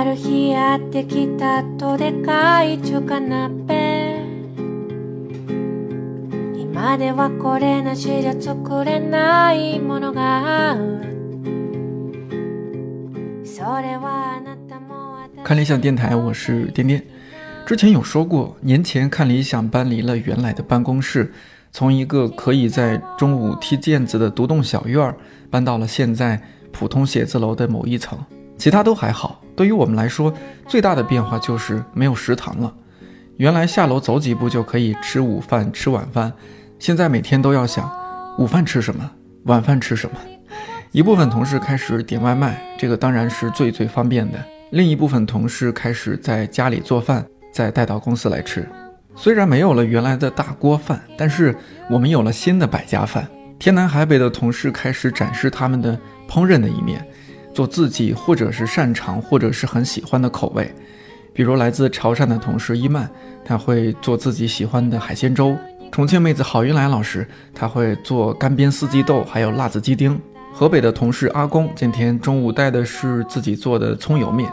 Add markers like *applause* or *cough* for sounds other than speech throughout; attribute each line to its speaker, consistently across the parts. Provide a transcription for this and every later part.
Speaker 1: ある日やってきたどでかい中華鍋今ではこれなしじゃ作れないものがあるそれはあなたも私
Speaker 2: 看理想电台，我是颠颠。之前有说过，年前看理想搬离了原来的办公室，从一个可以在中午踢毽子的独栋小院儿，搬到了现在普通写字楼的某一层。其他都还好， 对于我们来说，最大的变化就是没有食堂了。原来下楼走几步就可以吃午饭、吃晚饭，现在每天都要想午饭吃什么，晚饭吃什么。一部分同事开始点外卖，这个当然是最最方便的。另一部分同事开始在家里做饭，再带到公司来吃。虽然没有了原来的大锅饭，但是我们有了新的百家饭。天南海北的同事开始展示他们的烹饪的一面，做自己或者是擅长或者是很喜欢的口味。比如来自潮汕的同事伊曼，他会做自己喜欢的海鲜粥；重庆妹子郝云来老师，他会做干煸四季豆，还有辣子鸡丁。河北的同事阿公今天中午带的是自己做的葱油面。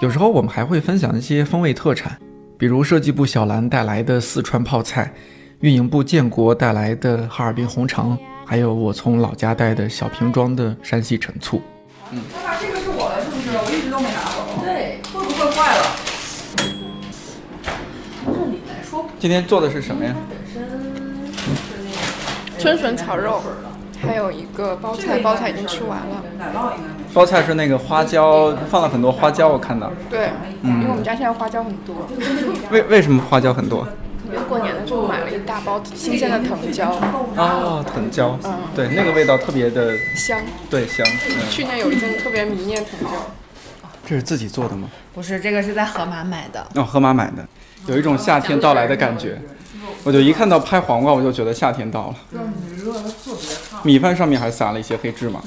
Speaker 2: 有时候我们还会分享一些风味特产，比如设计部小兰带来的四川泡菜，运营部建国带来的哈尔滨红肠，还有我从老家带的小瓶装的山西陈醋。
Speaker 3: 爸爸，这个是我的，是不是？我一直都没拿走。对，会不会坏了？从这里来说，
Speaker 2: 今天做的是什么呀？
Speaker 4: 春笋炒肉，还有一个包菜，包菜已经吃完了。
Speaker 3: 奶酪应该。
Speaker 2: 包菜是那个花椒，放了很多花椒，我看到。
Speaker 4: 对，因为我们家现在花椒很多，*laughs*
Speaker 2: 为为什么花椒很多？
Speaker 4: 过年的时候买了一大包新鲜的藤椒，
Speaker 2: 哦，藤椒，
Speaker 4: 嗯
Speaker 2: 对，那个味道特别的，
Speaker 4: 香。
Speaker 2: 对香。嗯，
Speaker 4: 去年有一阵特别迷恋藤椒，
Speaker 2: 这是自己做的吗？
Speaker 5: 不是，这个是在盒马买的。
Speaker 2: 哦，盒马买的，有一种夏天到来的感觉。我就一看到拍黄瓜，我就觉得夏天到了。米饭上面还撒了一些黑芝麻。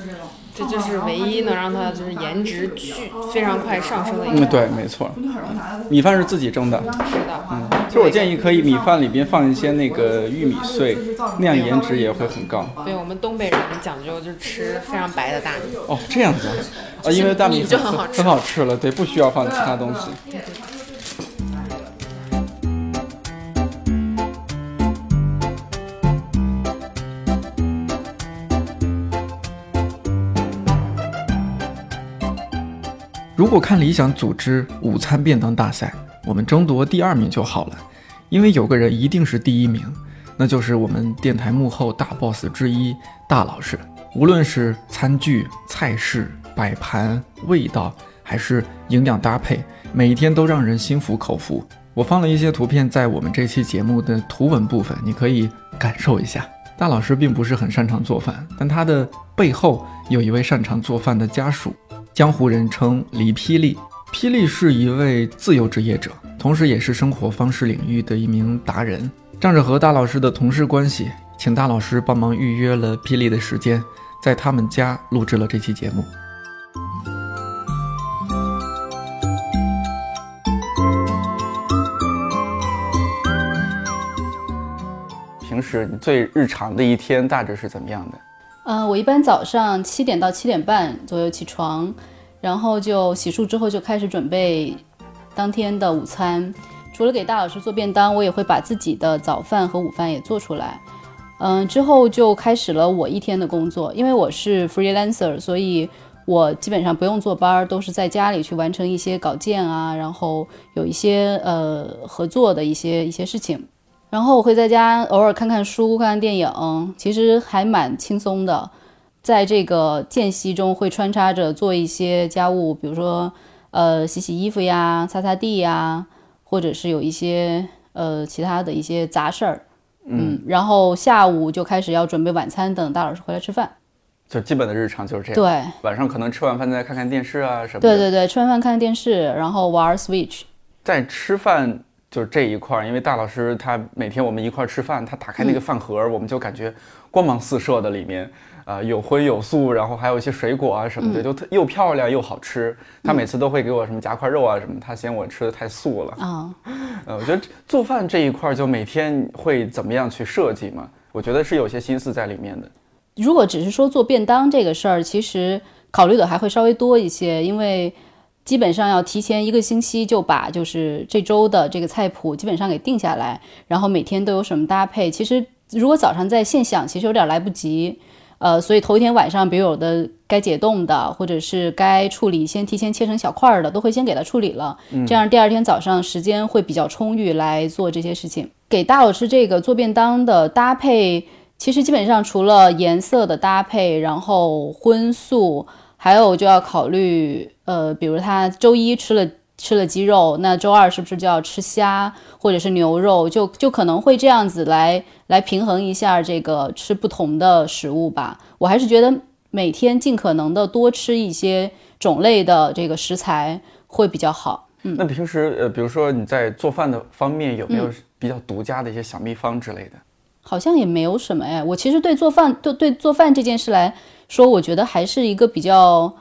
Speaker 5: 这就是唯一能让它就是颜值巨非常快上升的一个。
Speaker 2: 对，没错。米饭是自己蒸的。
Speaker 5: 是的，
Speaker 2: 嗯，其实我建议可以米饭里边放一些那个玉米碎，那样颜值也会很高。
Speaker 5: 对我们东北人讲究就是吃非常白的大米。
Speaker 2: 哦，这样子啊，啊，因为大米
Speaker 5: 米就很好吃
Speaker 2: 很好吃了，对，不需要放其他东西。如果看理想组织午餐便当大赛，我们争夺第二名就好了，因为有个人一定是第一名，那就是我们电台幕后大 boss 之一大老师。无论是餐具、菜式、摆盘、味道，还是营养搭配，每一天都让人心服口服。我放了一些图片在我们这期节目的图文部分，你可以感受一下。大老师并不是很擅长做饭，但他的背后有一位擅长做饭的家属，江湖人称黎霹雳。霹雳是一位自由职业者，同时也是生活方式领域的一名达人。仗着和大老师的同事关系，请大老师帮忙预约了霹雳的时间，在他们家录制了这期节目。平时你最日常的一天大致是怎么样的？
Speaker 6: 嗯，我一般早上七点到七点半左右起床，然后就洗漱之后就开始准备当天的午餐。除了给大老师做便当，我也会把自己的早饭和午饭也做出来。嗯，之后就开始了我一天的工作。因为我是 freelancer，所以我基本上不用坐班，都是在家里去完成一些稿件啊，然后有一些呃合作的一些一些事情。然后我会在家偶尔看看书、看看电影，其实还蛮轻松的。在这个间隙中，会穿插着做一些家务，比如说呃洗洗衣服呀、擦擦地呀，或者是有一些呃其他的一些杂事儿。嗯，然后下午就开始要准备晚餐，等大老师回来吃饭。
Speaker 2: 就基本的日常就是这样。
Speaker 6: 对，
Speaker 2: 晚上可能吃完饭再看看电视啊什么的。
Speaker 6: 对对对，吃完饭看看电视，然后玩 Switch。
Speaker 2: 在吃饭就是这一块儿，因为大老师他每天我们一块儿吃饭，他打开那个饭盒儿，我们就感觉光芒四射的，里面啊、有荤有素，然后还有一些水果啊什么的，就特又漂亮又好吃。他每次都会给我什么夹块肉啊什么，他嫌我吃的太素了。
Speaker 6: 啊、*laughs*
Speaker 2: 呃，我觉得做饭这一块儿就每天会怎么样去设计嘛？我觉得是有些心思在里面的。
Speaker 6: 如果只是说做便当这个事儿，其实考虑的还会稍微多一些，因为基本上要提前一个星期就把就是这周的这个菜谱基本上给定下来，然后每天都有什么搭配。其实如果早上在现想，其实有点来不及。呃，所以头一天晚上，比如有的该解冻的，或者是该处理，先提前切成小块儿的，都会先给它处理了。这样第二天早上时间会比较充裕来做这些事情。给大老师这个做便当的搭配，其实基本上除了颜色的搭配，然后荤素，还有就要考虑，呃，比如他周一吃了。吃了鸡肉，那周二是不是就要吃虾或者是牛肉？就就可能会这样子来来平衡一下这个吃不同的食物吧。我还是觉得每天尽可能的多吃一些种类的这个食材会比较好。嗯，
Speaker 7: 那平时呃，比如说你在做饭的方面有没有比较独家的一些小秘方之类的？
Speaker 6: 好像也没有什么哎。我其实对做饭，对对做饭这件事来说，我觉得还是一个比较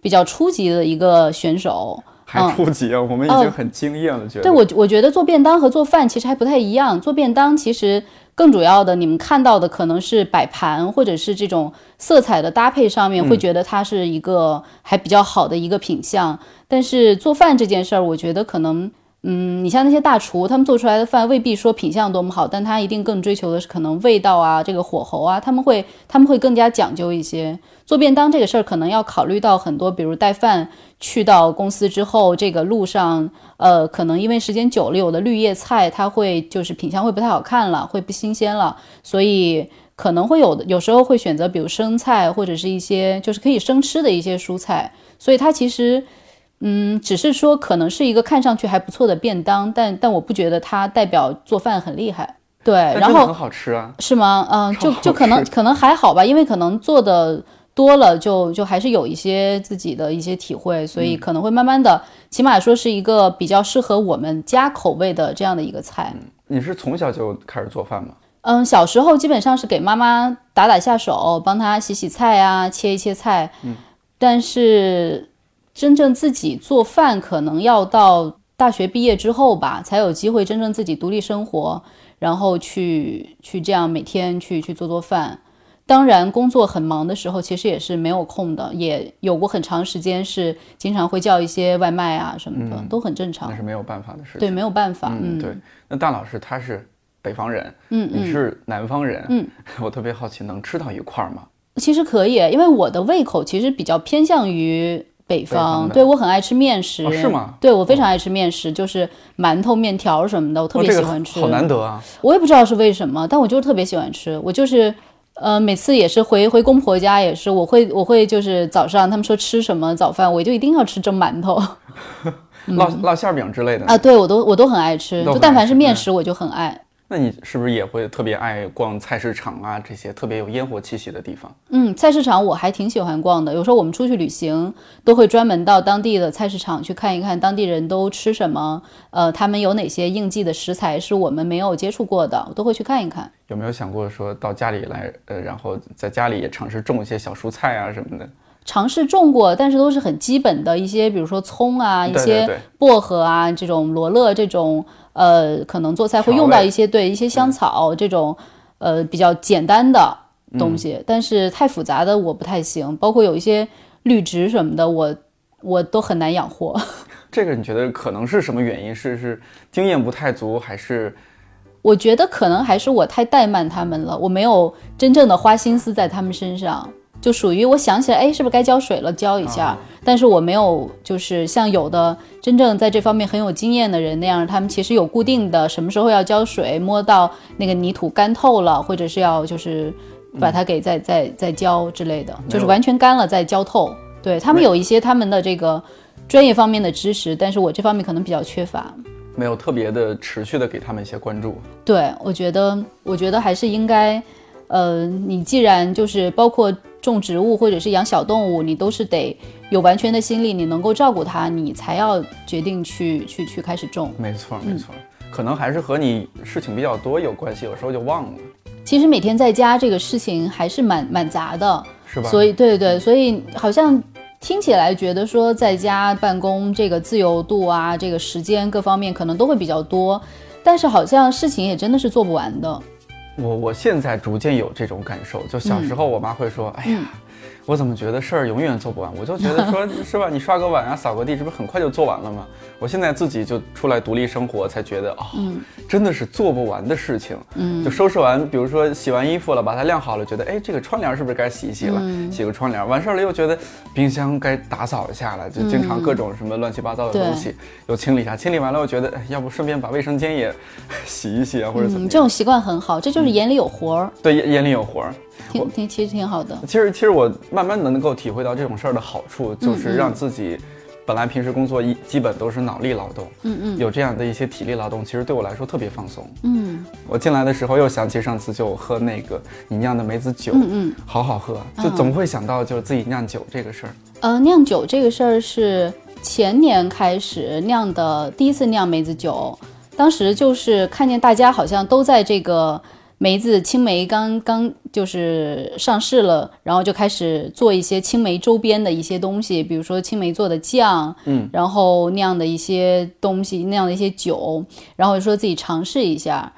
Speaker 6: 比较初级的一个选手。
Speaker 7: 还初级啊，我们已经很惊艳了。觉得
Speaker 6: 对我，我觉得做便当和做饭其实还不太一样。做便当其实更主要的，你们看到的可能是摆盘或者是这种色彩的搭配上面，会觉得它是一个还比较好的一个品相。但是做饭这件事儿，我觉得可能。嗯，你像那些大厨，他们做出来的饭未必说品相多么好，但他一定更追求的是可能味道啊，这个火候啊，他们会他们会更加讲究一些。做便当这个事儿，可能要考虑到很多，比如带饭去到公司之后，这个路上，呃，可能因为时间久了，有的绿叶菜它会就是品相会不太好看了，会不新鲜了，所以可能会有的，有时候会选择比如生菜或者是一些就是可以生吃的一些蔬菜，所以它其实。嗯，只是说可能是一个看上去还不错的便当，但但我不觉得它代表做饭很厉害。对，然后
Speaker 7: 很好吃啊，
Speaker 6: 是吗？嗯，就就可能可能还好吧，因为可能做的多了，就就还是有一些自己的一些体会，所以可能会慢慢的，起码说是一个比较适合我们家口味的这样的一个菜。
Speaker 7: 你是从小就开始做饭吗？
Speaker 6: 嗯，小时候基本上是给妈妈打打下手，帮她洗洗菜啊，切一切菜。嗯，但是。真正自己做饭，可能要到大学毕业之后吧，才有机会真正自己独立生活，然后去去这样每天去去做做饭。当然，工作很忙的时候，其实也是没有空的，也有过很长时间是经常会叫一些外卖啊什么的，都很正常。
Speaker 7: 那是没有办法的事情。
Speaker 6: 对，没有办法。
Speaker 7: 嗯，对。那大老师他是北方人，嗯，你是南方人，嗯，我特别好奇，能吃到一块儿吗？
Speaker 6: 其实可以，因为我的胃口其实比较偏向于。北方对我很爱吃面食，
Speaker 7: 是吗？
Speaker 6: 对我非常爱吃面食，就是馒头、面条什么的，我特别喜欢吃。
Speaker 7: 好难得啊！
Speaker 6: 我也不知道是为什么，但我就是特别喜欢吃。我就是，呃，每次也是回回公婆家也是，我会我会就是早上他们说吃什么早饭，我就一定要吃蒸馒头、*laughs*
Speaker 7: 烙烙馅饼之类的
Speaker 6: 啊。对我都我都很爱吃，就但凡是面食我就很爱。
Speaker 7: 那你是不是也会特别爱逛菜市场啊？这些特别有烟火气息的地方？
Speaker 6: 嗯，菜市场我还挺喜欢逛的。有时候我们出去旅行，都会专门到当地的菜市场去看一看当地人都吃什么。呃，他们有哪些应季的食材是我们没有接触过的，我都会去看一看。
Speaker 7: 有没有想过说到家里来，呃，然后在家里也尝试种一些小蔬菜啊什么的？
Speaker 6: 尝试种过，但是都是很基本的一些，比如说葱啊，一些薄荷啊，这种罗勒这种。呃，可能做菜会用到一些对一些香草这种，呃，比较简单的东西，但是太复杂的我不太行，包括有一些绿植什么的，我我都很难养活。*laughs*
Speaker 7: 这个你觉得可能是什么原因？是是经验不太足，还是？
Speaker 6: 我觉得可能还是我太怠慢他们了，我没有真正的花心思在他们身上。就属于我想起来，哎，是不是该浇水了？浇一下。但是我没有，就是像有的真正在这方面很有经验的人那样，他们其实有固定的什么时候要浇水，摸到那个泥土干透了，或者是要就是把它给再再再浇之类的，就是完全干了再浇透。对他们有一些他们的这个专业方面的知识，但是我这方面可能比较缺乏，
Speaker 7: 没有特别的持续的给他们一些关注。
Speaker 6: 对，我觉得，我觉得还是应该，呃，你既然就是包括。种植物或者是养小动物，你都是得有完全的心力，你能够照顾它，你才要决定去去去开始种。
Speaker 7: 没错，没错，可能还是和你事情比较多有关系，有时候就忘了。
Speaker 6: 其实每天在家这个事情还是蛮蛮杂的，
Speaker 7: 是吧？
Speaker 6: 所以，对对，所以好像听起来觉得说在家办公这个自由度啊，这个时间各方面可能都会比较多，但是好像事情也真的是做不完的。
Speaker 7: 我我现在逐渐有这种感受，就小时候我妈会说，哎呀。我怎么觉得事儿永远做不完？我就觉得说，*laughs* 是吧？你刷个碗啊，扫个地，这不很快就做完了吗？我现在自己就出来独立生活，才觉得哦，真的是做不完的事情。嗯，就收拾完，比如说洗完衣服了，把它晾好了，觉得哎，这个窗帘是不是该洗一洗了？洗个窗帘，完事儿了又觉得冰箱该打扫一下了，就经常各种什么乱七八糟的东西又清理一下。清理完了，我觉得哎，要不顺便把卫生间也 *laughs* 洗一洗啊，或者怎么样？
Speaker 6: 这种习惯很好，这就是眼里有活儿。
Speaker 7: 对，眼眼里有活儿。
Speaker 6: 挺挺其实挺好的。
Speaker 7: 其实其实我慢慢能够体会到这种事儿的好处，就是让自己本来平时工作一基本都是脑力劳动，嗯嗯，有这样的一些体力劳动，其实对我来说特别放松。嗯，我进来的时候又想起上次就喝那个你酿的梅子酒，嗯嗯，好好喝，就总会想到就是自己酿酒这个事儿。
Speaker 6: 呃，酿酒这个事儿是前年开始酿的，第一次酿梅子酒，当时就是看见大家好像都在这个。梅子青梅刚刚就是上市了，然后就开始做一些青梅周边的一些东西，比如说青梅做的酱，嗯，然后酿的一些东西，酿的一些酒，然后就说自己尝试一下，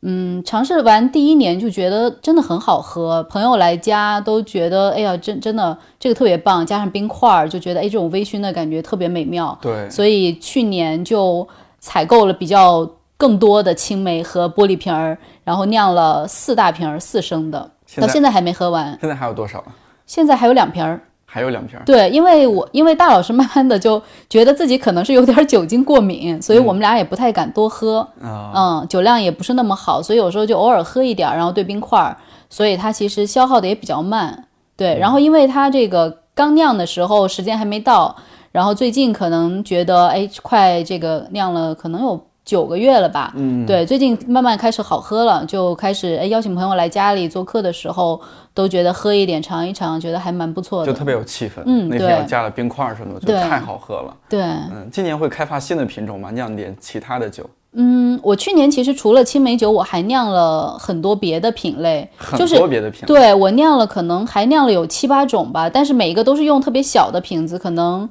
Speaker 6: 嗯，尝试完第一年就觉得真的很好喝，朋友来家都觉得，哎呀，真真的这个特别棒，加上冰块儿就觉得，哎，这种微醺的感觉特别美妙，
Speaker 7: 对，
Speaker 6: 所以去年就采购了比较。更多的青梅和玻璃瓶儿，然后酿了四大瓶儿四升的，到现在还没喝完。
Speaker 7: 现在还有多少？
Speaker 6: 现在还有两瓶儿，
Speaker 7: 还有两瓶儿。
Speaker 6: 对，因为我因为大老师慢慢的就觉得自己可能是有点酒精过敏，所以我们俩也不太敢多喝。嗯，酒量也不是那么好，所以有时候就偶尔喝一点，然后兑冰块儿，所以它其实消耗的也比较慢。对，然后因为它这个刚酿的时候时间还没到，然后最近可能觉得哎，快这个酿了，可能有。九个月了吧？嗯，对，最近慢慢开始好喝了，就开始哎邀请朋友来家里做客的时候，都觉得喝一点尝一尝，觉得还蛮不错
Speaker 7: 的，就特别有气氛。嗯，那天又加了冰块什么的，就太好喝了。
Speaker 6: 对，
Speaker 7: 嗯，今年会开发新的品种吗？酿点其他的酒？
Speaker 6: 嗯，我去年其实除了青梅酒，我还酿了很多别的品类，
Speaker 7: 很多别的品类。
Speaker 6: 对我酿了，可能还酿了有七八种吧，但是每一个都是用特别小的瓶子，可能。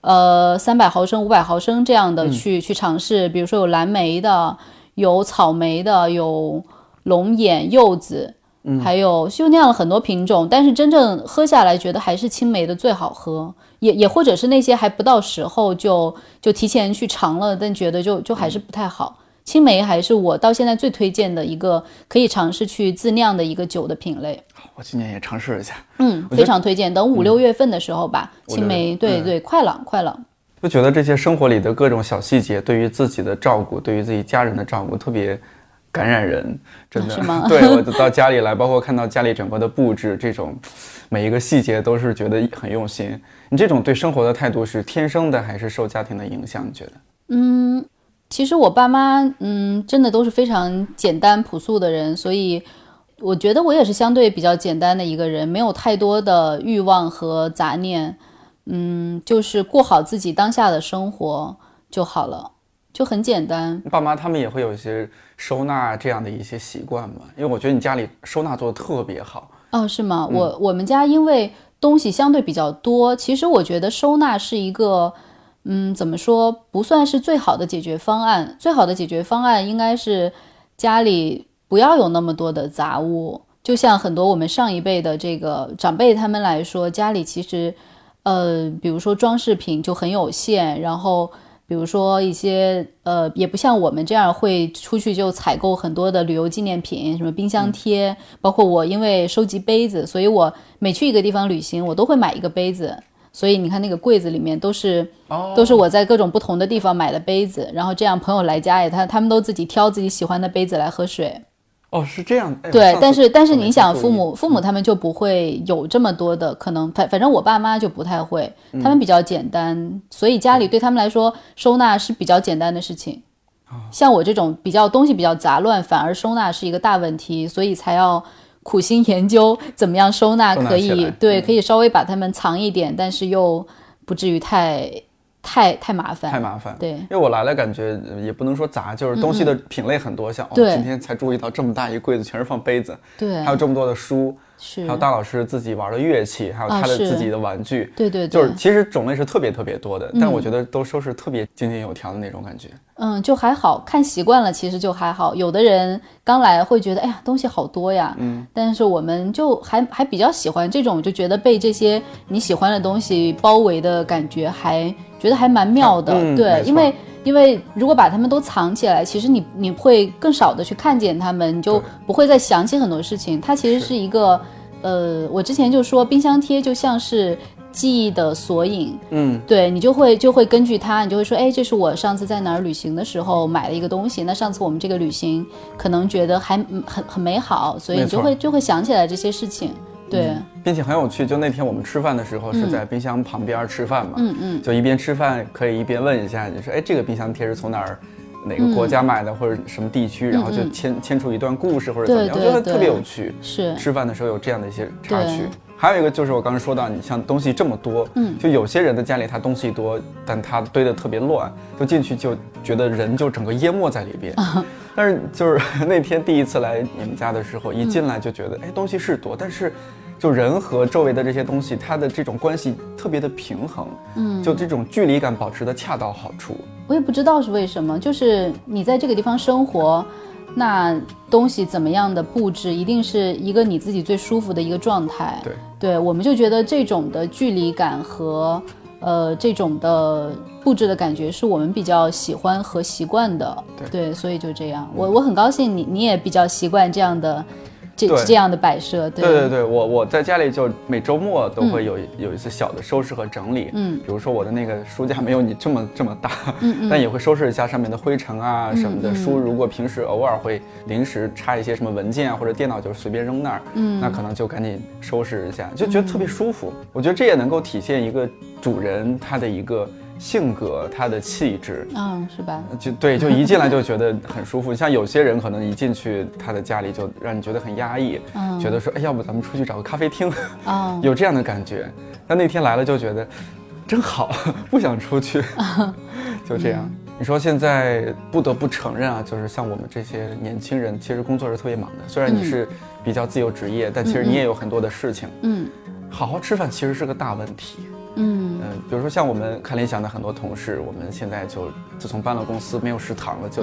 Speaker 6: 呃，三百毫升、五百毫升这样的去去尝试，比如说有蓝莓的，有草莓的，有龙眼、柚子，还有就酿了很多品种。但是真正喝下来，觉得还是青梅的最好喝。也也或者是那些还不到时候就就提前去尝了，但觉得就就还是不太好。青梅还是我到现在最推荐的一个可以尝试去自酿的一个酒的品类。
Speaker 7: 我今年也尝试一下，
Speaker 6: 嗯，非常推荐。等五六月份的时候吧，青梅，对对，快了，快了。
Speaker 7: 就觉得这些生活里的各种小细节，对于自己的照顾，对于自己家人的照顾，特别感染人，真的。
Speaker 6: 是吗？*laughs*
Speaker 7: 对我到家里来，包括看到家里整个的布置，这种每一个细节都是觉得很用心。你这种对生活的态度是天生的，还是受家庭的影响？你觉得？
Speaker 6: 嗯。其实我爸妈，嗯，真的都是非常简单朴素的人，所以我觉得我也是相对比较简单的一个人，没有太多的欲望和杂念，嗯，就是过好自己当下的生活就好了，就很简单。
Speaker 7: 爸妈他们也会有一些收纳这样的一些习惯嘛？因为我觉得你家里收纳做的特别好。
Speaker 6: 哦，是吗？我我们家因为东西相对比较多，其实我觉得收纳是一个。嗯，怎么说不算是最好的解决方案？最好的解决方案应该是家里不要有那么多的杂物。就像很多我们上一辈的这个长辈他们来说，家里其实，呃，比如说装饰品就很有限，然后比如说一些呃，也不像我们这样会出去就采购很多的旅游纪念品，什么冰箱贴，包括我因为收集杯子，所以我每去一个地方旅行，我都会买一个杯子。所以你看，那个柜子里面都是，都是我在各种不同的地方买的杯子，然后这样朋友来家也他他们都自己挑自己喜欢的杯子来喝水。
Speaker 7: 哦，是这样。
Speaker 6: 对，但是但是你想，父母父母他们就不会有这么多的可能，反反正我爸妈就不太会，他们比较简单，所以家里对他们来说收纳是比较简单的事情。像我这种比较东西比较杂乱，反而收纳是一个大问题，所以才要。苦心研究怎么样收纳可以对，可以稍微把它们藏一点，但是又不至于太太太麻烦。
Speaker 7: 太麻烦，
Speaker 6: 对。
Speaker 7: 因为我来了，感觉也不能说杂，就是东西的品类很多。像哦，今天才注意到这么大一柜子全是放杯子，
Speaker 6: 对，
Speaker 7: 还有这么多的书，
Speaker 6: 是，
Speaker 7: 还有大老师自己玩的乐器，还有他的自己的玩具，
Speaker 6: 对对对，
Speaker 7: 就是其实种类是特别特别多的，但
Speaker 6: 嗯
Speaker 7: 我觉得都收拾特别井井有条的那种感觉。
Speaker 6: 嗯，就还好看习惯了，其实就还好。有的人刚来会觉得，哎呀，东西好多呀，嗯，但是我们就还还比较喜欢这种，就觉得被这些你喜欢的东西包围的感觉，还觉得还蛮妙的，
Speaker 7: 嗯
Speaker 6: 对，因为。因为如果把它们都藏起来，其实你你会更少的去看见它们，你就不会再想起很多事情。它其实
Speaker 7: 是
Speaker 6: 是一个，呃，我之前就说冰箱贴就像是记忆的索引，
Speaker 7: 嗯，
Speaker 6: 对你就会就会根据它，你就会说，哎，这是我上次在哪儿旅行的时候买的一个东西。那上次我们这个旅行可能觉得还嗯很很美好，所以你就会就会想起来这些事情。对，
Speaker 7: 并且很有趣。就那天我们吃饭的时候是在冰箱旁边吃饭嘛，
Speaker 6: 嗯嗯，
Speaker 7: 就一边吃饭可以一边问一下，就说哎，这个冰箱贴是从哪儿？哪个国家买的，或者什么地区，然后就牵牵出一段故事或者怎么样，我觉得特别有趣。
Speaker 6: 是，
Speaker 7: 吃饭的时候有这样的一些插曲。还有一个就是我刚刚说到，你像东西这么多，
Speaker 6: 嗯
Speaker 7: 就有些人的家里他东西多，但他堆的特别乱，就进去就觉得人就整个淹没在里边。*laughs* 但是就是 *laughs* 那天第一次来你们家的时候，一进来就觉得，哎，东西是多，但是就人和周围的这些东西，它的这种关系特别的平衡，
Speaker 6: 嗯，
Speaker 7: 就这种距离感保持的恰到好处。
Speaker 6: 我也不知道是为什么，就是你在这个地方生活，那东西怎么样的布置，一定是一个你自己最舒服的一个状态。
Speaker 7: 对，
Speaker 6: 对，我们就觉得这种的距离感和呃这种的布置的感觉是我们比较喜欢和习惯的。
Speaker 7: 对
Speaker 6: 所以就这样，我我很高兴你你也比较习惯这样的这
Speaker 7: 对
Speaker 6: 这样的摆设。对
Speaker 7: 对对对，我我在家里就每周末都会有、有一次小的收拾和整理，
Speaker 6: 嗯
Speaker 7: 比如说我的那个书架没有你这么这么大，
Speaker 6: 嗯嗯 *laughs*
Speaker 7: 但也会收拾一下上面的灰尘啊什么的。
Speaker 6: 嗯
Speaker 7: 书如果平时偶尔会临时插一些什么文件啊或者电脑就随便扔那儿，
Speaker 6: 嗯
Speaker 7: 那可能就赶紧收拾一下，就觉得特别舒服。我觉得这也能够体现一个主人他的一个性格，他的气质。
Speaker 6: 嗯，是吧？
Speaker 7: 就对，就一进来就觉得很舒服。像有些人可能一进去他的家里就让你觉得很压抑，
Speaker 6: 嗯
Speaker 7: 觉得说，哎，要不咱们出去找个咖啡厅，
Speaker 6: 啊，*laughs*
Speaker 7: 有这样的感觉。但那天来了就觉得真好，*laughs* 不想出去，*laughs* 就这样。你说现在不得不承认啊，就是像我们这些年轻人，其实工作是特别忙的。虽然你是比较自由职业，但其实你也有很多的事情。
Speaker 6: 嗯
Speaker 7: 好好吃饭其实是个大问题。
Speaker 6: 嗯。
Speaker 7: 嗯，比如说像我们看联想的很多同事，我们现在就自从搬了公司，没有食堂了，就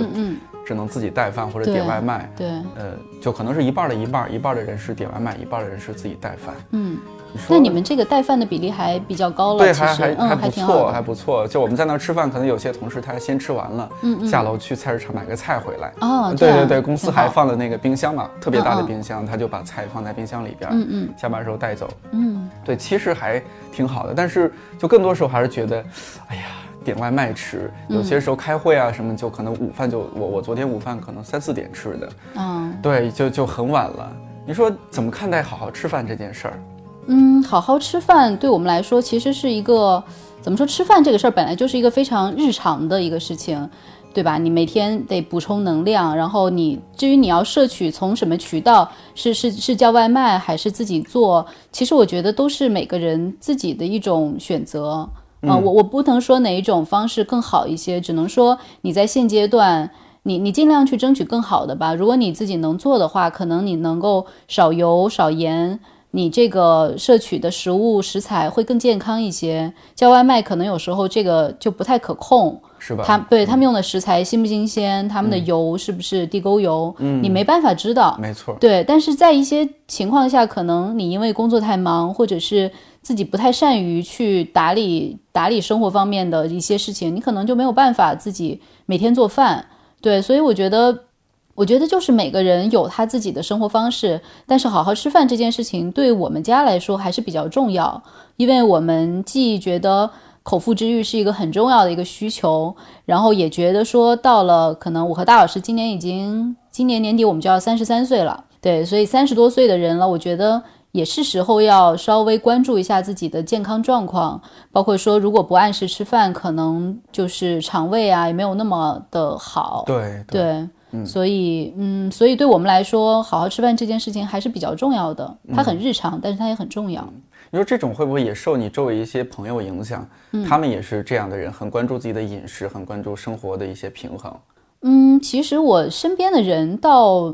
Speaker 7: 只能自己带饭或者点外卖。
Speaker 6: 对，
Speaker 7: 呃，就可能是一半儿的一半儿，一半儿的人是点外卖，一半儿的人是自己带饭。
Speaker 6: 嗯。
Speaker 7: 你
Speaker 6: 那你们这个带饭的比例还比较高了，
Speaker 7: 对，
Speaker 6: 还
Speaker 7: 还还
Speaker 6: 嗯，
Speaker 7: 不错，还不错。就我们在那儿吃饭，可能有些同事他先吃完了，
Speaker 6: 嗯嗯
Speaker 7: 下楼去菜市场买个菜回来。
Speaker 6: 哦，
Speaker 7: 对对对，公司还放了那个冰箱嘛，特别大的冰箱，他就把菜放在冰箱里边，
Speaker 6: 嗯嗯
Speaker 7: 下班时候带走。
Speaker 6: 嗯
Speaker 7: 对，其实还挺好的，但是就更多时候还是觉得，哎呀，点外卖吃，有些时候开会啊什么，就可能午饭就我我昨天午饭可能三四点吃的，
Speaker 6: 嗯
Speaker 7: 对，就就很晚了。你说怎么看待好好吃饭这件事儿？
Speaker 6: 嗯，好好吃饭对我们来说其实是一个怎么说？吃饭这个事儿本来就是一个非常日常的一个事情。对吧？你每天得补充能量，然后你至于你要摄取从什么渠道，是是是叫外卖还是自己做，其实我觉得都是每个人自己的一种选择。啊、我我不能说哪一种方式更好一些，只能说你在现阶段，你你尽量去争取更好的吧。如果你自己能做的话，可能你能够少油少盐，你这个摄取的食物食材会更健康一些。叫外卖可能有时候这个就不太可控，
Speaker 7: 是吧？
Speaker 6: 他对他们用的食材新不新鲜，他们的油是不是地沟油，你没办法知道。
Speaker 7: 没错，
Speaker 6: 对，但是在一些情况下，可能你因为工作太忙，或者是自己不太善于去打理打理生活方面的一些事情，你可能就没有办法自己每天做饭。对，所以我觉得，我觉得就是每个人有他自己的生活方式，但是好好吃饭这件事情对我们家来说还是比较重要，因为我们既觉得。口腹之欲是一个很重要的一个需求，然后也觉得说到了，可能我和大老师今年已经今年年底我们就要三十三岁了，对，所以三十多岁的人了，我觉得也是时候要稍微关注一下自己的健康状况，包括说如果不按时吃饭，可能就是肠胃啊也没有那么的好，
Speaker 7: 对
Speaker 6: 对。所以，嗯，所以对我们来说，好好吃饭这件事情还是比较重要的。它很日常，但是它也很重要。
Speaker 7: 你说这种会不会也受你周围一些朋友影响？他们也是这样的人，很关注自己的饮食，很关注生活的一些平衡。
Speaker 6: 嗯，其实我身边的人倒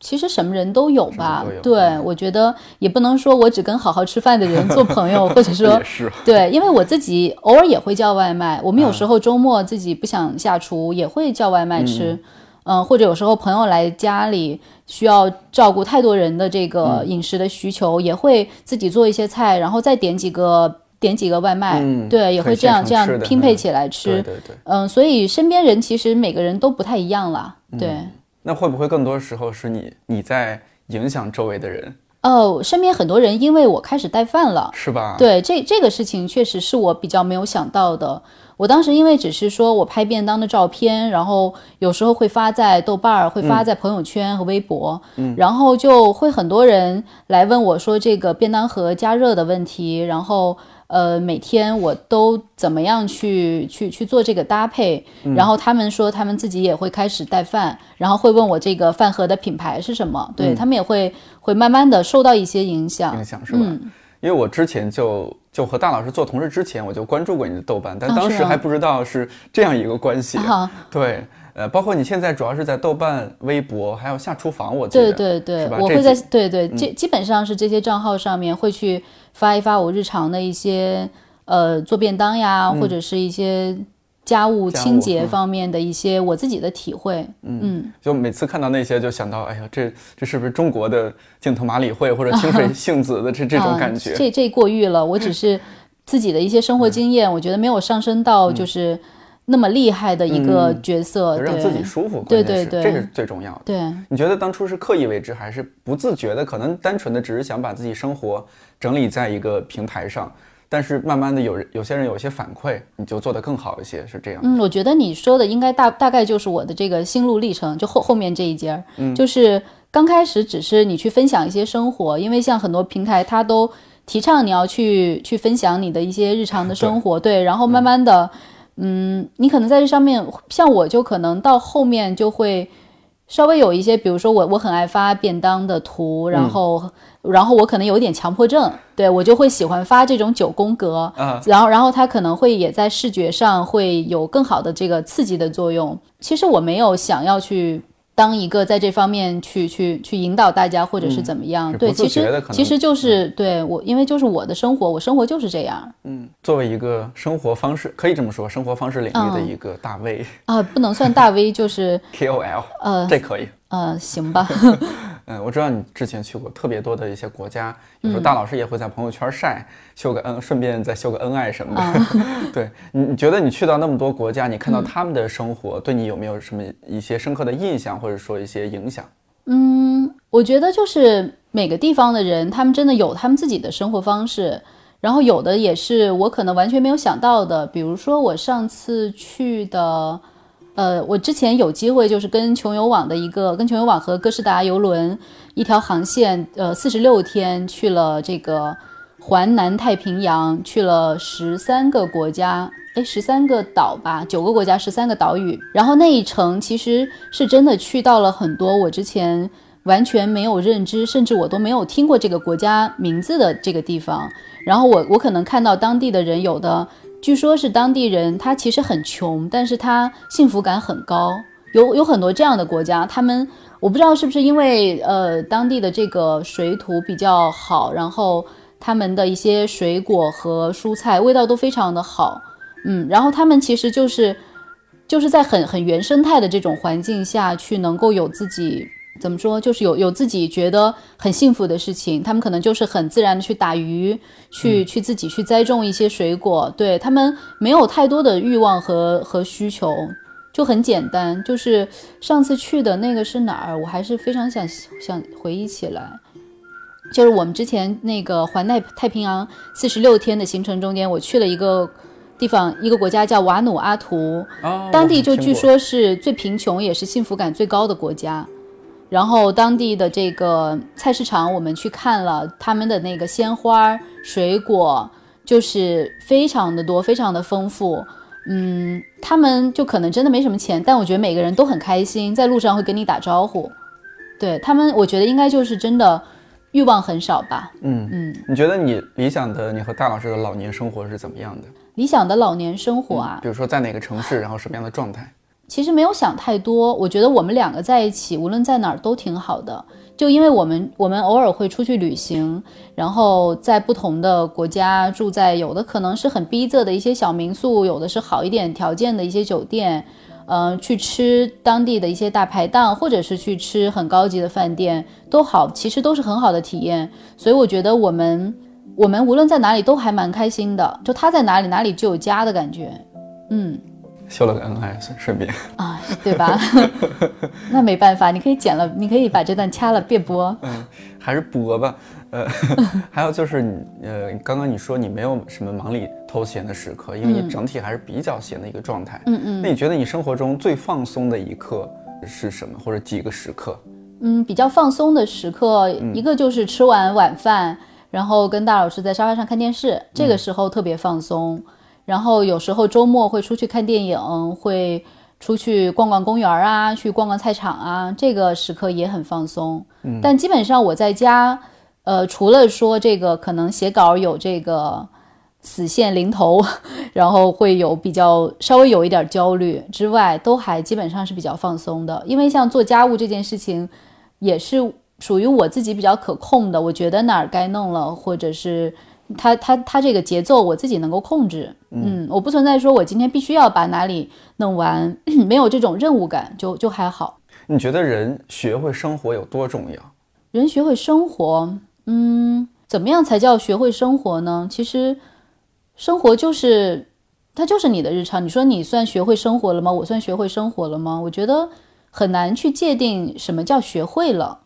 Speaker 6: 其实什么人都有吧。对，
Speaker 7: 嗯
Speaker 6: 我觉得也不能说我只跟好好吃饭的人做朋友，或者 *laughs* 说对，因为我自己偶尔也会叫外卖。我们
Speaker 7: 嗯
Speaker 6: 有时候周末自己不想下厨，也会叫外卖吃。嗯或者有时候朋友来家里需要照顾太多人的这个
Speaker 7: 嗯
Speaker 6: 饮食的需求，也会自己做一些菜，然后再点几个点几个外卖。
Speaker 7: 嗯
Speaker 6: 对，也会这样这样拼配
Speaker 7: 嗯
Speaker 6: 起来吃。
Speaker 7: 对对对。
Speaker 6: 嗯，所以身边人其实每个人都不太一样啦。
Speaker 7: 嗯
Speaker 6: 对。
Speaker 7: 那会不会更多时候是你你在影响周围的人，
Speaker 6: 哦，身边很多人因为我开始带饭了，
Speaker 7: 是吧？，
Speaker 6: 对这这个事情确实是我比较没有想到的。我当时因为只是说我拍便当的照片，然后有时候会发在豆瓣儿，会发在朋友圈和微博，嗯，然后就会很多人来问我说这个便当盒加热的问题，然后呃每天我都怎么样去去去做这个搭配，然后他们说他们自己也会开始带饭，然后会问我这个饭盒的品牌是什么，对、他们也会会慢慢的受到一些影响，
Speaker 7: 影响是吧？
Speaker 6: 嗯
Speaker 7: 因为我之前就就和大老师做同事之前，我就关注过你的豆瓣，但当时还不知道是这样一个关系。
Speaker 6: 啊
Speaker 7: 对，呃，包括你现在主要是在豆瓣、微博，还有下厨房，我记得。
Speaker 6: 对对对，我会在对对，这基本上是这些账号上面会去发一发我日常的一些呃做便当呀，或者是一些家务清洁
Speaker 7: 嗯。
Speaker 6: 方面的一些我自己的体会。嗯，
Speaker 7: 就每次看到那些，就想到，哎呀，这这是不是中国的镜头马里会或者 *laughs* 清水杏子的这 *laughs* 这种感觉？
Speaker 6: 啊、这这过誉了，我只是自己的一些生活经验，我觉得没有上升到就是那么厉害的一个角色，
Speaker 7: 就让自己舒服，
Speaker 6: 对对对
Speaker 7: 这是最重要的。
Speaker 6: 对。
Speaker 7: 你觉得当初是刻意为之，还是不自觉的？可能单纯的只是想把自己生活整理在一个平台上，但是慢慢的有人有些人有一些反馈，你就做得更好一些，是这样。
Speaker 6: 嗯，我觉得你说的应该大大概就是我的这个心路历程，就后后面这一节儿，就是刚开始只是你去分享一些生活，因为像很多平台它都提倡你要去去分享你的一些日常的生活，对，然后慢慢的，嗯，你可能在这上面，像我就可能到后面就会。稍微有一些，比如说我我很爱发便当的图，然后、然后我可能有一点强迫症，对我就会喜欢发这种九宫格，
Speaker 7: 啊
Speaker 6: 然后然后它可能会也在视觉上会有更好的这个刺激的作用。其实我没有想要去当一个在这方面去去去引导大家或者是怎么样，对，其实其实就是对我，因为就是我的生活，我生活就是这样。
Speaker 7: 嗯作为一个生活方式，可以这么说，生活方式领域的
Speaker 6: 嗯。
Speaker 7: 一个大 V、
Speaker 6: 啊，不能算大 V，就是
Speaker 7: KOL，
Speaker 6: 呃
Speaker 7: 这可以。
Speaker 6: 呃行吧，*laughs*
Speaker 7: 嗯，我知道你之前去过特别多的一些国家，有时候大老师也会在朋友圈晒，秀个恩，顺便再秀个恩爱什么的。*laughs* 对你，你觉得你去到那么多国家，你看到他们的生活，对你有没有什么一些深刻的印象，或者说一些影响？
Speaker 6: 嗯，我觉得就是每个地方的人，他们真的有他们自己的生活方式，然后有的也是我可能完全没有想到的，比如说我上次去的。呃，我之前有机会就是跟穷游网的一个，跟穷游网和哥斯达游轮一条航线，呃，四十六天去了这个环南太平洋，去了十三个国家，哎，十三个岛吧，九个国家，十三个岛屿。然后那一程其实是真的去到了很多我之前完全没有认知，甚至我都没有听过这个国家名字的这个地方。然后我我可能看到当地的人有的。据说是当地人，他其实很穷，但是他幸福感很高。有有很多这样的国家，他们我不知道是不是因为呃当地的这个水土比较好，然后他们的一些水果和蔬菜味道都非常的好，嗯，然后他们其实就是就是在很很原生态的这种环境下去能够有自己。怎么说？就是有有自己觉得很幸福的事情，他们可能就是很自然的去打鱼，去、去自己去栽种一些水果，对他们没有太多的欲望和和需求，就很简单。就是上次去的那个是哪儿？我还是非常想想回忆起来，就是我们之前那个环太太平洋四十六天的行程中间，我去了一个地方，一个国家叫瓦努阿图，
Speaker 7: 哦
Speaker 6: 当地就据说是最贫穷也是幸福感最高的国家。然后当地的这个菜市场，我们去看了他们的那个鲜花、水果，就是非常的多，非常的丰富。嗯，他们就可能真的没什么钱，但我觉得每个人都很开心，在路上会跟你打招呼。对他们，我觉得应该就是真的欲望很少吧。
Speaker 7: 嗯
Speaker 6: 嗯，
Speaker 7: 你觉得你理想的你和大老师的老年生活是怎么样的？
Speaker 6: 理想的老年生活啊，
Speaker 7: 比如说在哪个城市，然后什么样的状态？
Speaker 6: 其实没有想太多。我觉得我们两个在一起，无论在哪儿都挺好的。就因为我们我们偶尔会出去旅行，然后在不同的国家住在有的可能是很逼仄的一些小民宿，有的是好一点条件的一些酒店，嗯、去吃当地的一些大排档，或者是去吃很高级的饭店，都好，其实都是很好的体验。所以我觉得我们我们无论在哪里都还蛮开心的，就他在哪里哪里就有家的感觉，嗯
Speaker 7: 秀了个恩爱，顺顺便。
Speaker 6: 啊，对吧？*laughs* 那没办法，你可以剪了，你可以把这段掐了，别播。*laughs*
Speaker 7: 嗯，还是播吧。呃，*laughs* 还有就是你，呃，刚刚你说你没有什么忙里偷闲的时刻，因为你整体还是比较闲的一个状态。
Speaker 6: 嗯嗯
Speaker 7: 那你觉得你生活中最放松的一刻是什么，或者几个时刻？
Speaker 6: 嗯，比较放松的时刻，一个就是吃完晚饭，然后跟大老师在沙发上看电视，这个时候特别放松。然后有时候周末会出去看电影，会出去逛逛公园啊，去逛逛菜场啊，这个时刻也很放松。但基本上我在家，呃，除了说这个可能写稿有这个死线临头，然后会有比较稍微有一点焦虑之外，都还基本上是比较放松的。因为像做家务这件事情，也是属于我自己比较可控的。我觉得哪儿该弄了，或者是它它它这个节奏我自己能够控制。嗯，我不存在说我今天必须要把哪里弄完，*clears throat* 没有这种任务感，就就还好。
Speaker 7: 你觉得人学会生活有多重要？
Speaker 6: 人学会生活，嗯，怎么样才叫学会生活呢？其实，生活就是它就是你的日常。你说你算学会生活了吗？我算学会生活了吗？我觉得很难去界定什么叫学会了。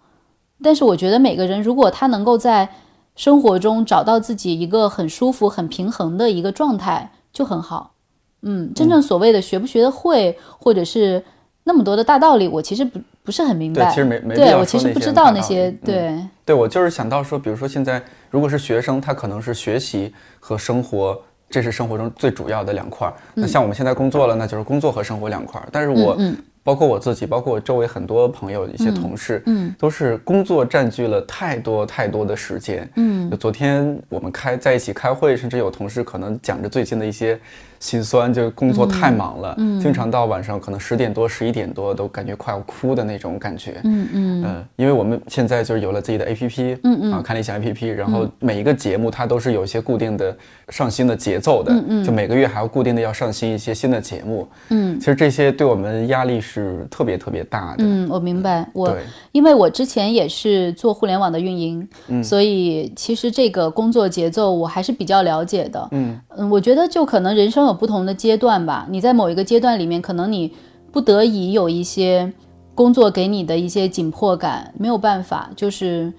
Speaker 6: 但是我觉得每个人如果他能够在生活中找到自己一个很舒服、很平衡的一个状态，就很好。嗯，真正所谓的学不学得会，或者是那么多的大道理，我其实不不是很明白。
Speaker 7: 对其实没没必
Speaker 6: 对我其实不知道那些对。
Speaker 7: 对我就是想到说，比如说现在如果是学生，他可能是学习和生活，这是生活中最主要的两块儿。那像我们现在工作了，那就是工作和生活两块儿。但是我、
Speaker 6: 嗯
Speaker 7: 包括我自己，包括我周围很多朋友、一些同事，
Speaker 6: 嗯
Speaker 7: 都是工作占据了太多太多的时间。
Speaker 6: 嗯
Speaker 7: 就昨天我们开在一起开会，甚至有同事可能讲着最近的一些心酸，就工作太忙了，
Speaker 6: 嗯
Speaker 7: 经常到晚上可能十点多、十一点多都感觉快要哭的那种感觉。
Speaker 6: 嗯嗯
Speaker 7: 呃，因为我们现在就是有了自己的 APP，
Speaker 6: 嗯嗯
Speaker 7: 啊，看理想 APP，然后每一个节目它都是有一些固定的上新的节奏的，
Speaker 6: 嗯嗯
Speaker 7: 就每个月还要固定的要上新一些新的节目。
Speaker 6: 嗯
Speaker 7: 其实这些对我们压力是特别特别大的。
Speaker 6: 嗯，我明白。我
Speaker 7: 对，
Speaker 6: 因为我之前也是做互联网的运营，
Speaker 7: 嗯
Speaker 6: 所以其实这个工作节奏我还是比较了解的。
Speaker 7: 嗯
Speaker 6: 嗯，我觉得就可能人生有不同的阶段吧。你在某一个阶段里面，可能你不得已有一些工作给你的一些紧迫感，没有办法，就是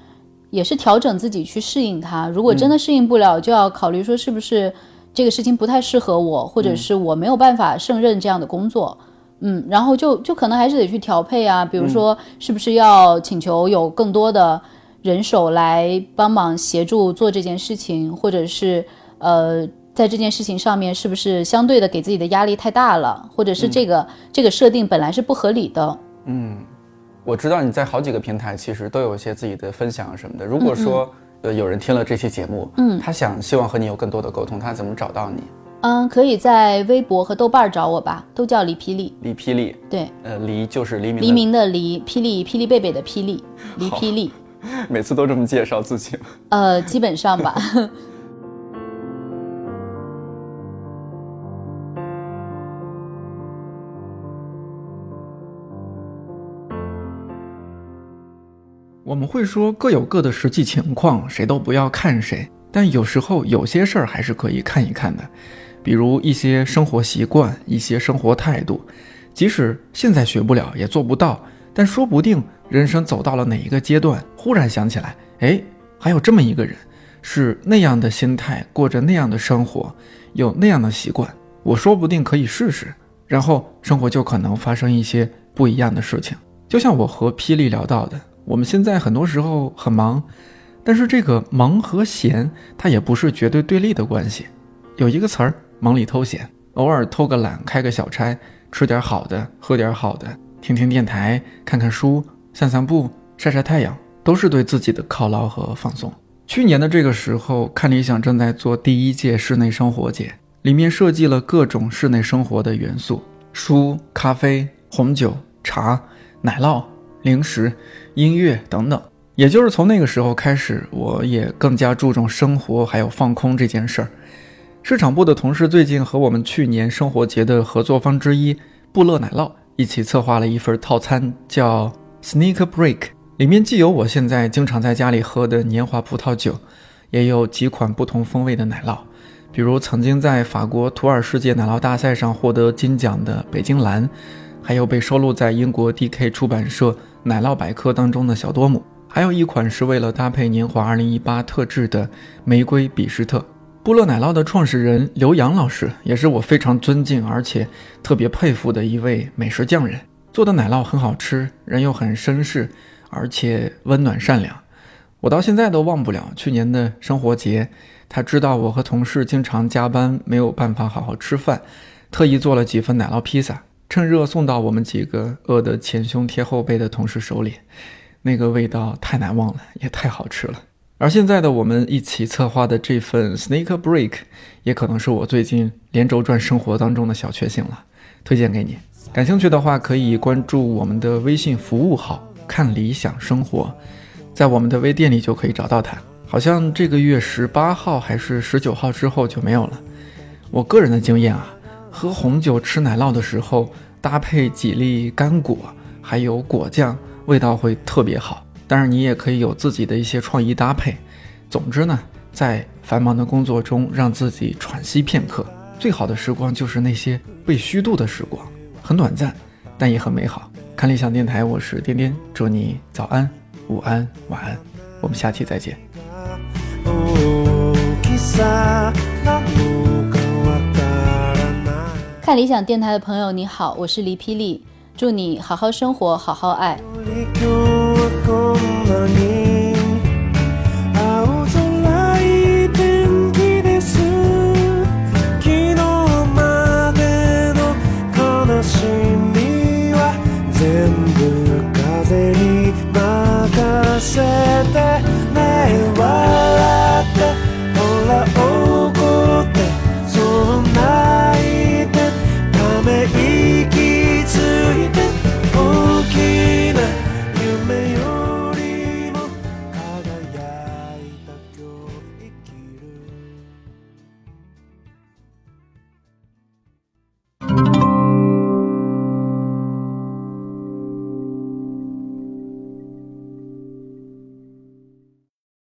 Speaker 6: 也是调整自己去适应它。如果真的适应不了，就要考虑说是不是这个事情不太适合我，或者是我没有办法胜任这样的工作。嗯，然后就就可能还是得去调配啊，比如说是不是要请求有更多的人手来帮忙协助做这件事情，或者是呃，在这件事情上面是不是相对的给自己的压力太大了，或者是这个、这个设定本来是不合理的。
Speaker 7: 嗯我知道你在好几个平台其实都有一些自己的分享什么的。如果说、呃有人听了这期节目，
Speaker 6: 嗯
Speaker 7: 他想希望和你有更多的沟通，他怎么找到你？
Speaker 6: 嗯，可以在微博和豆瓣儿找我吧，都叫李霹雳。
Speaker 7: 李霹雳，
Speaker 6: 对，
Speaker 7: 呃，黎就是黎明，
Speaker 6: 黎明的黎，霹雳霹雳贝贝的霹雳，黎霹雳。*laughs*
Speaker 7: 每次都这么介绍自己。
Speaker 6: 呃，基本上吧。*laughs*
Speaker 7: 我们会说各有各的实际情况，谁都不要看谁。但有时候有些事儿还是可以看一看的，比如一些生活习惯、一些生活态度，即使现在学不了，也做不到，但说不定人生走到了哪一个阶段，忽然想起来，哎，还有这么一个人，是那样的心态，过着那样的生活，有那样的习惯，我说不定可以试试，然后生活就可能发生一些不一样的事情。就像我和霹雳聊到的，我们现在很多时候很忙，但是这个忙和闲，它也不是绝对对立的关系。有一个词儿，忙里偷闲，偶尔偷个懒，开个小差，吃点好的，喝点好的，听听电台，看看书，散散步，晒晒太阳，都是对自己的犒劳和放松。去年的这个时候，看理想正在做第一届室内生活节，里面设计了各种室内生活的元素，
Speaker 2: 书、咖啡、红酒、茶、奶酪、零食、音乐等等。也就是从那个时候开始，我也更加注重生活还有放空这件事儿。市场部的同事最近和我们去年生活节的合作方之一布乐奶酪一起策划了一份套餐，叫 Sneak Break，里面既有我现在经常在家里喝的年华葡萄酒，也有几款不同风味的奶酪，比如曾经在法国图尔世界奶酪大赛上获得金奖的北京蓝，还有被收录在英国 DK 出版社奶酪百科当中的小多姆。还有一款是为了搭配年华2018特制的玫瑰比斯特。布乐奶酪的创始人刘洋老师也是我非常尊敬而且特别佩服的一位美食匠人，做的奶酪很好吃，人又很绅士，而且温暖善良。我到现在都忘不了去年的生活节，他知道我和同事经常加班没有办法好好吃饭，特意做了几份奶酪披萨，趁热送到我们几个饿得前胸贴后背的同事手里。那个味道太难忘了，也太好吃了。而现在的我们一起策划的这份 Snake Break，也可能是我最近连轴转生活当中的小确幸了，推荐给你。感兴趣的话，可以关注我们的微信服务号“看理想生活”，在我们的微店里就可以找到它。好像这个月十八号还是十九号之后就没有了。我个人的经验啊，喝红酒吃奶酪的时候，搭配几粒干果，还有果酱。味道会特别好，当然你也可以有自己的一些创意搭配。总之呢，在繁忙的工作中让自己喘息片刻，最好的时光就是那些被虚度的时光，很短暂，但也很美好。看理想电台，我是颠颠，祝你早安、午安、晚安，我们下期再见。
Speaker 6: 看理想电台的朋友，你好，我是黎霹雳。祝你好好生活，好好
Speaker 8: 爱。